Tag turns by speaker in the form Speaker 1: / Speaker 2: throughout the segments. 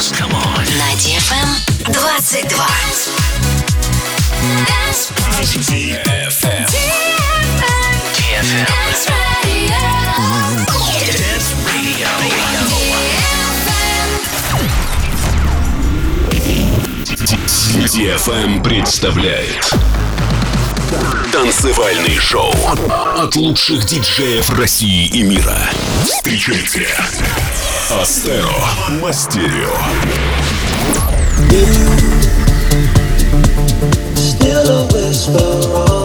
Speaker 1: dance. Come on.
Speaker 2: На DFM 22.
Speaker 1: DFM. DFM. Dance Radio. Dance Radio. DFM. DFM представляет Танцевальный шоу от лучших диджеев России и мира. Встречайте Астеро Мастерио.
Speaker 3: Still a whisper on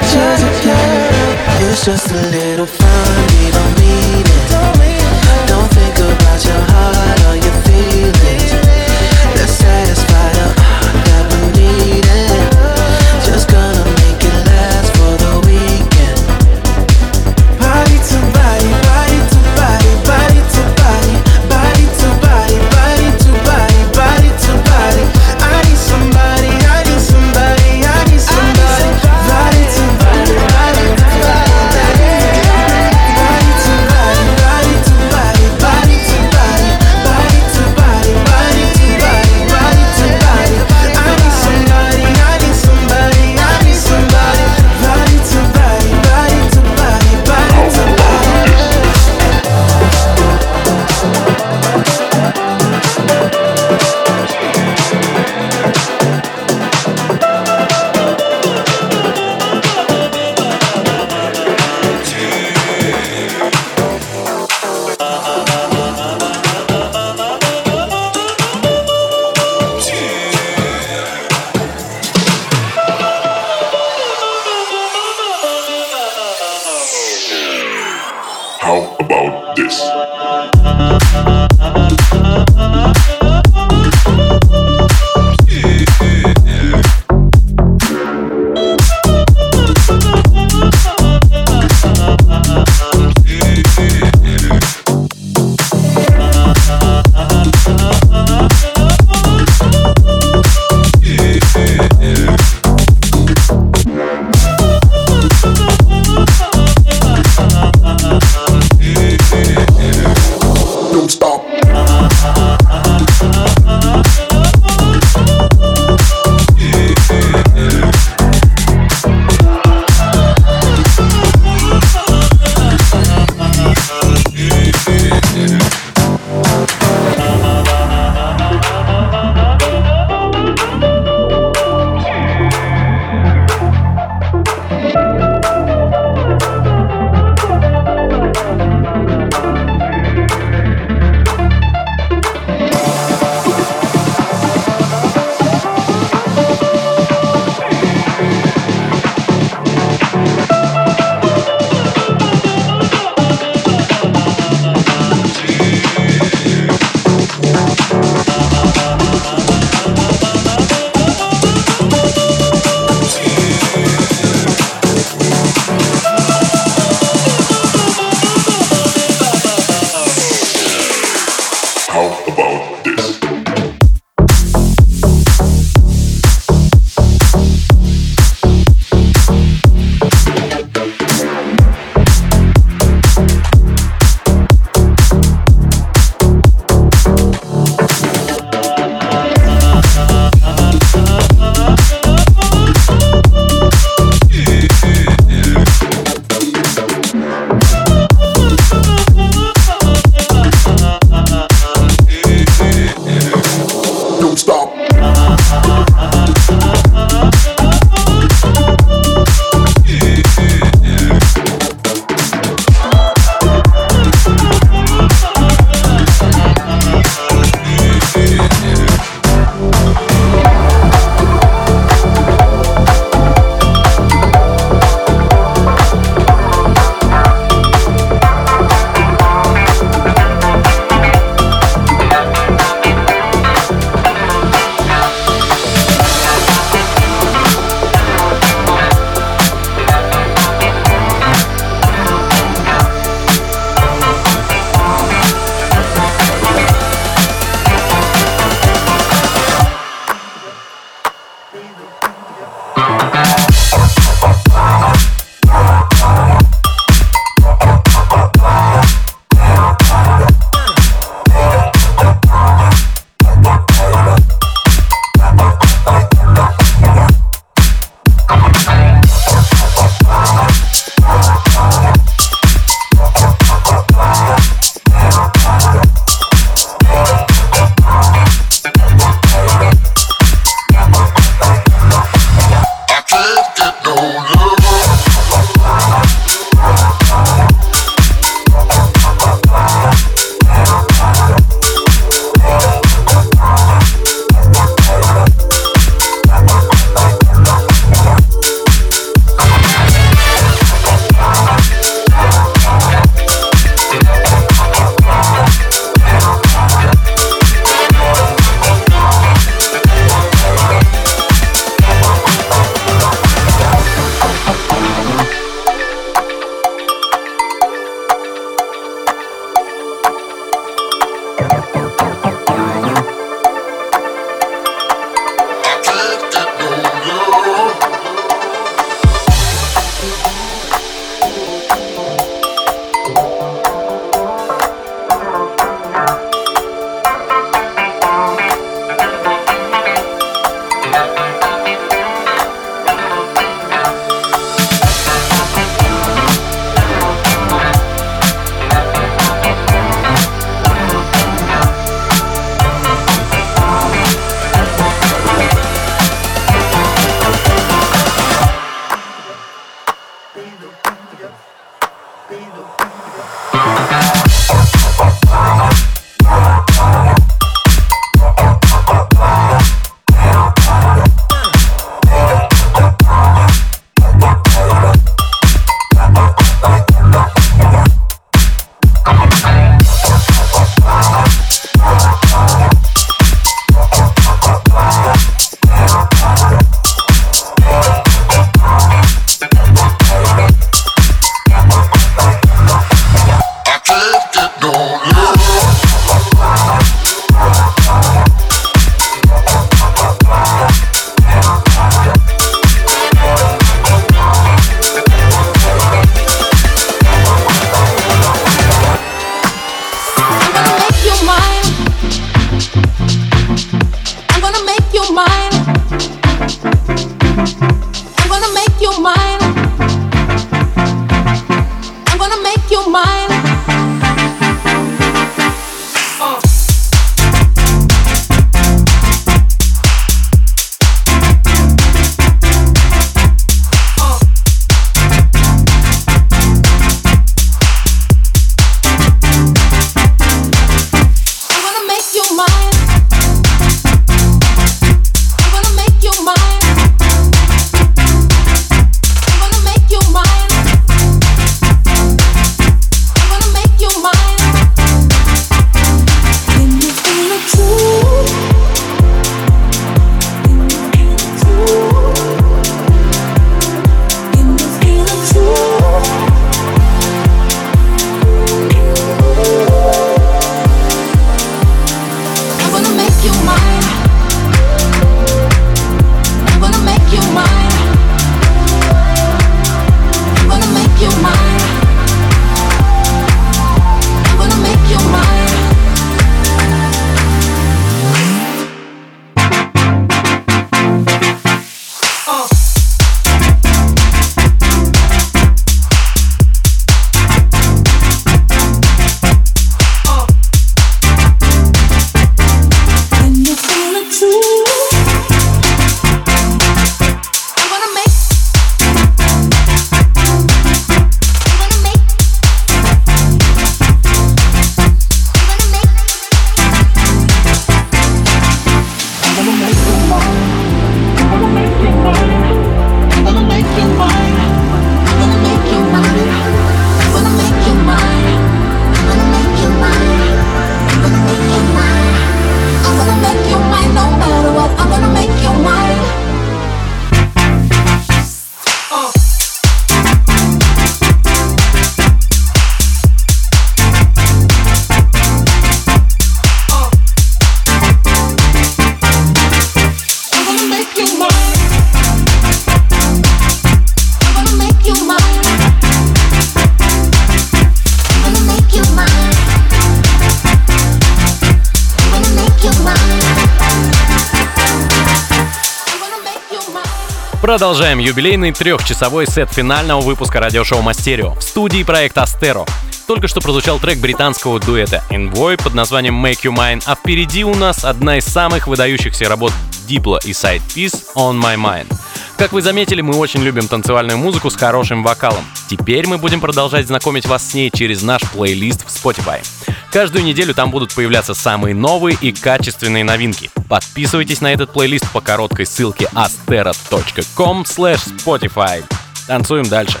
Speaker 4: Продолжаем юбилейный трехчасовой сет финального выпуска радиошоу Мастерио в студии проекта Астеро. Только что прозвучал трек британского дуэта Envoy под названием Make You Mine, а впереди у нас одна из самых выдающихся работ Diplo и Side Piece On My Mind. Как вы заметили, мы очень любим танцевальную музыку с хорошим вокалом. Теперь мы будем продолжать знакомить вас с ней через наш плейлист в Spotify. Каждую неделю там будут появляться самые новые и качественные новинки. Подписывайтесь на этот плейлист по короткой ссылке astera.com spotify. Танцуем дальше.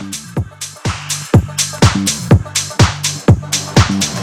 Speaker 1: Стерео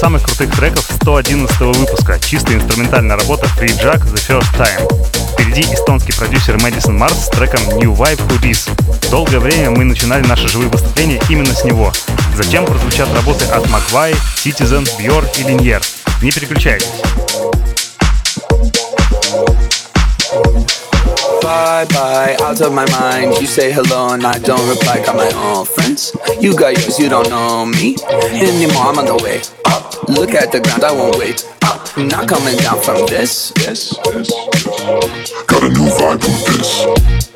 Speaker 5: самых крутых треков 111 выпуска. Чистая инструментальная работа Free Jack The First Time. Впереди эстонский продюсер Мэдисон Марс с треком New Vibe Who This. Долгое время мы начинали наши живые выступления именно с него. Затем прозвучат работы от Маквай, Citizen, Björk и Linier. Не переключайтесь.
Speaker 6: bye bye. Look at the ground, I won't wait up. Not coming down from this. This, this.
Speaker 1: Got a new vibe with this.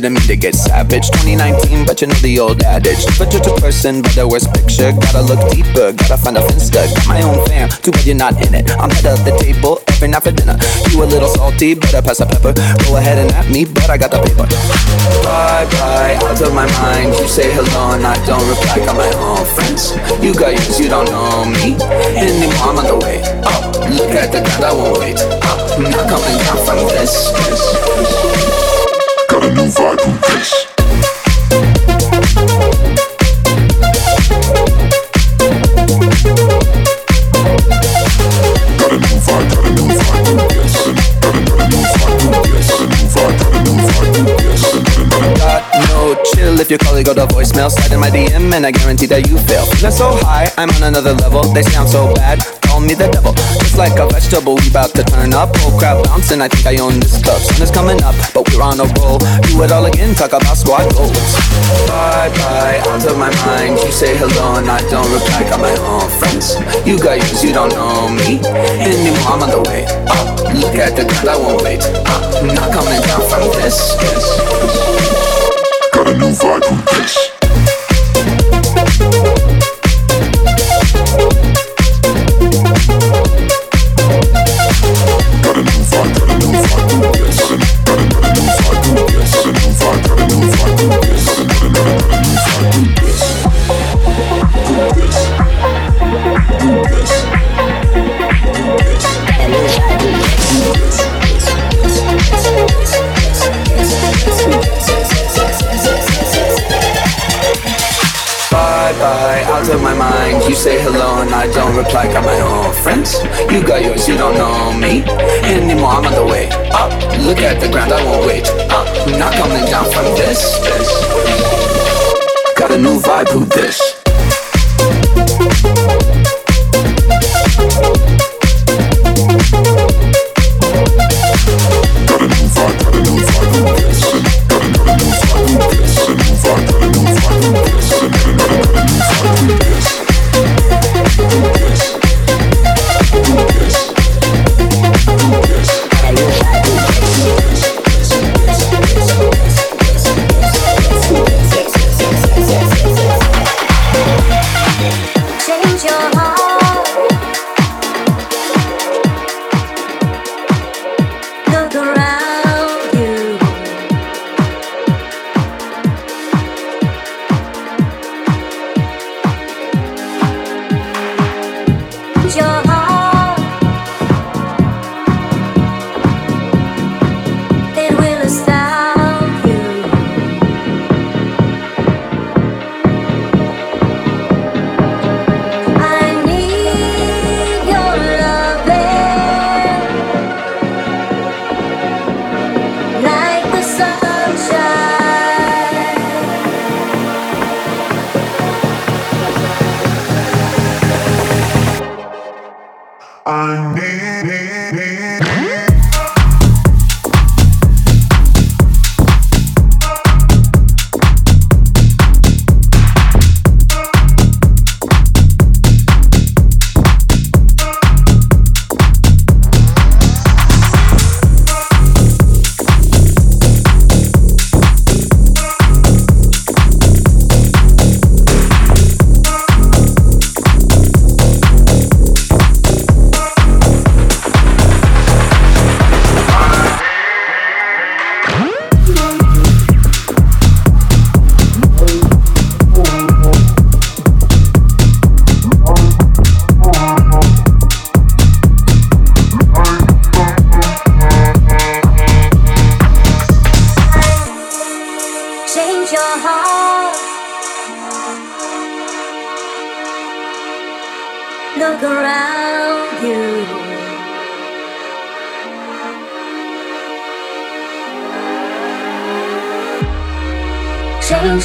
Speaker 6: Didn't mean to get savage. 2019, but you know the old adage. But you're a person, but the worst picture. Gotta look deeper, gotta find a finsta. Got my own fam, too bad you're not in it. I'm head of the table every night for dinner. You a little salty, better pass a pepper. Go ahead and at me, but I got the paper. Bye bye, out of my mind. You say hello and I don't reply. Got my own friends. You got yours, you don't know me anymore. I'm on the voicemail. Slide in my DM and I guarantee that you fail. They're so high, I'm on another level. They sound so bad, call me the devil. Just like a vegetable, we about to turn up. Oh crap, bouncing, I think I own this club. Sun is coming up, but we're on a roll. Do it all again, talk about squad goals. Bye bye, out of my mind. You say hello and I don't reply. Got my own friends. You got yours, you don't know me anymore. I'm on the way up. Look at the ground, I won't wait. I'm not coming down from this.
Speaker 1: Got a new vibe with this.
Speaker 7: And I don't reply. Got my own friends. You got yours, you don't know me anymore. I'm on the way up. Look at the ground, I won't wait up. I'm not coming down from this. this. Got a new vibe, who this?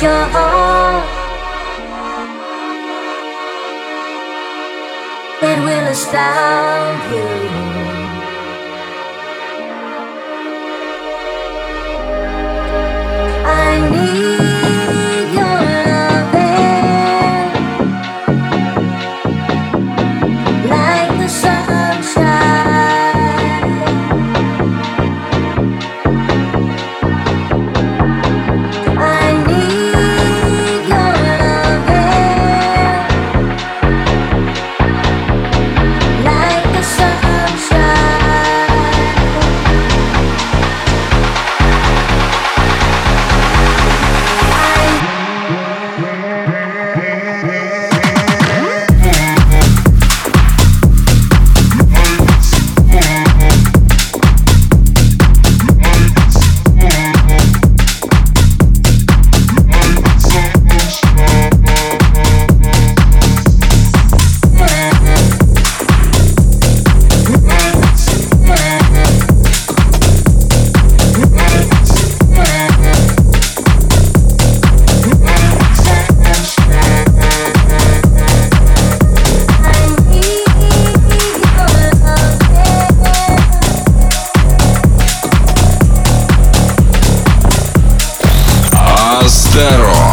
Speaker 1: your heart that
Speaker 8: will astound you. I need. Zero.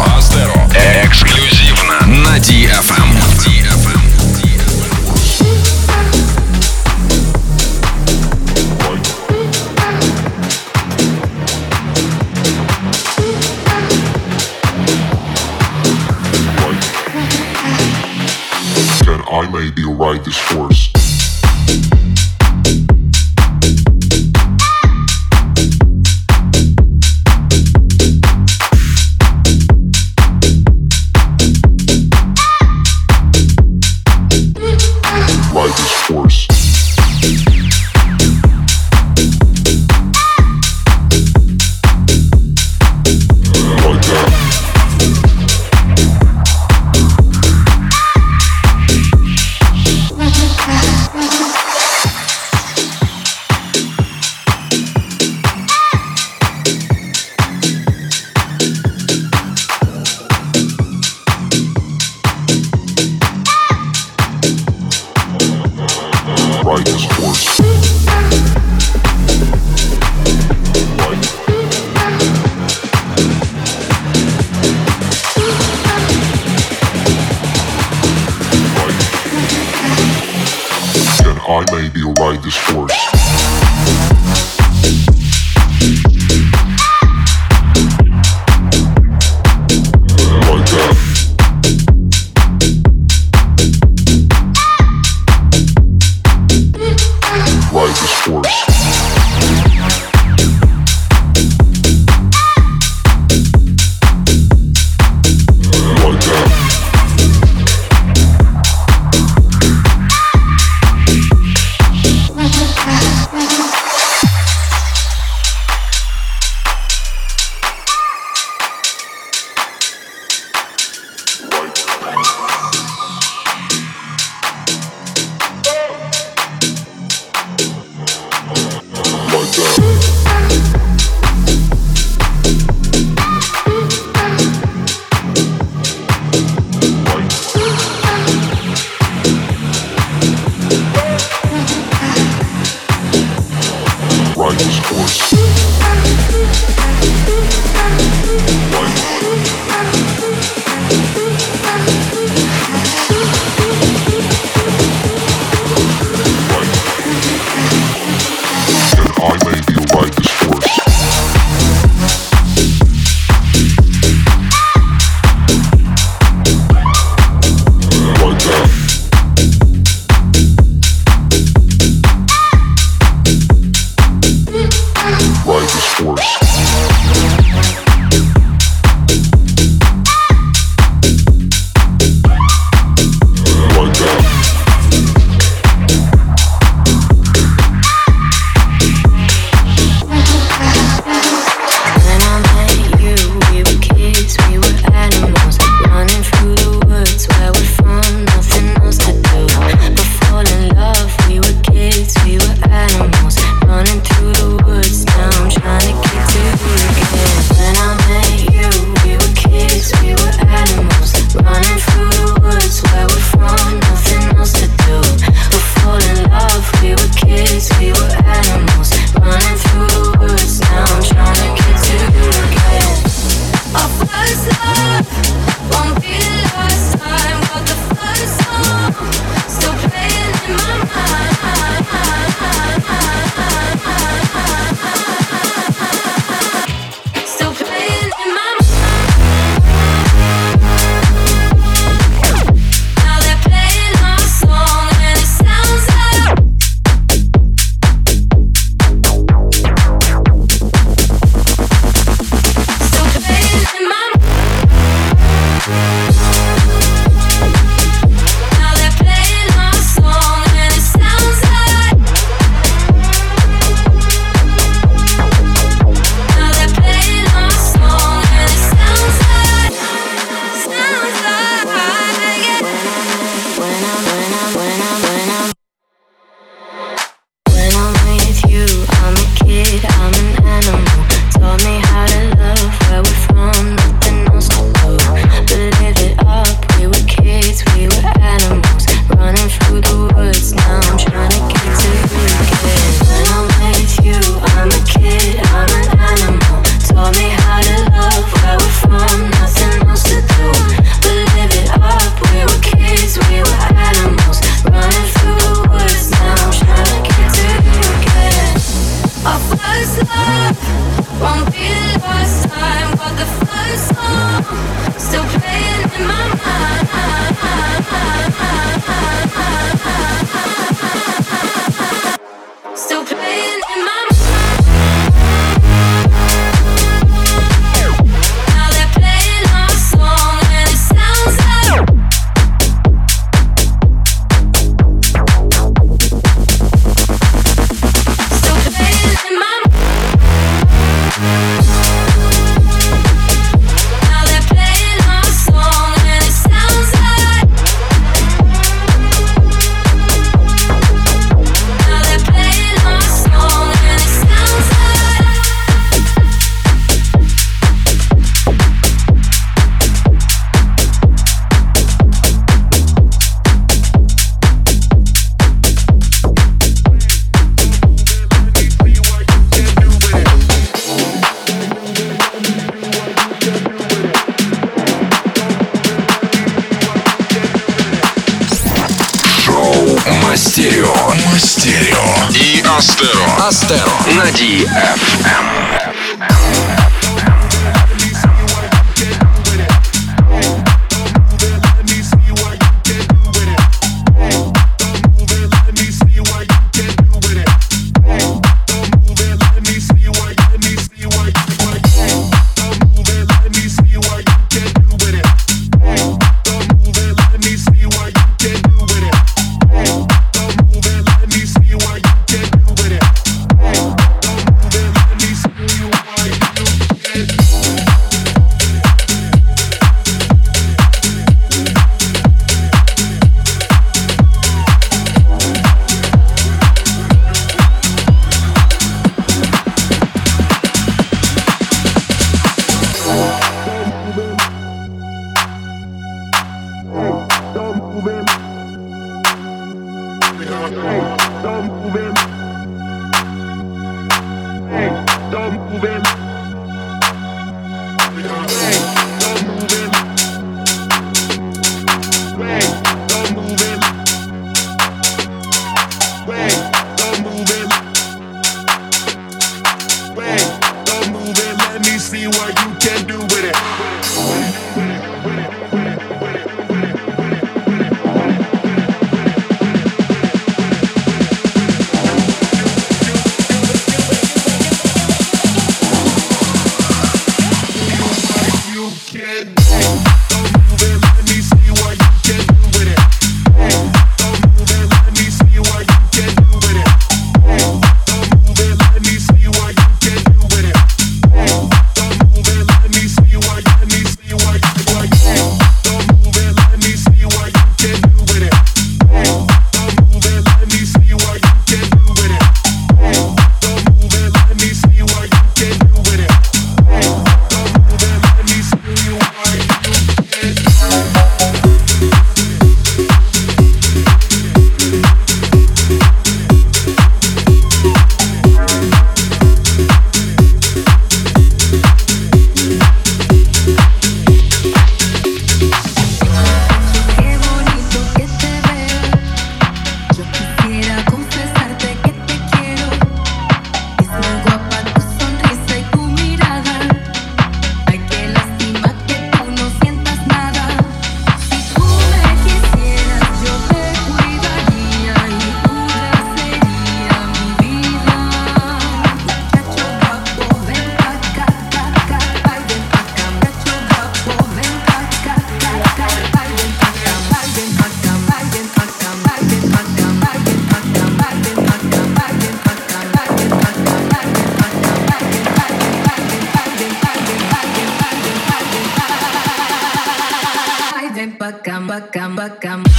Speaker 8: camba, camba, camba.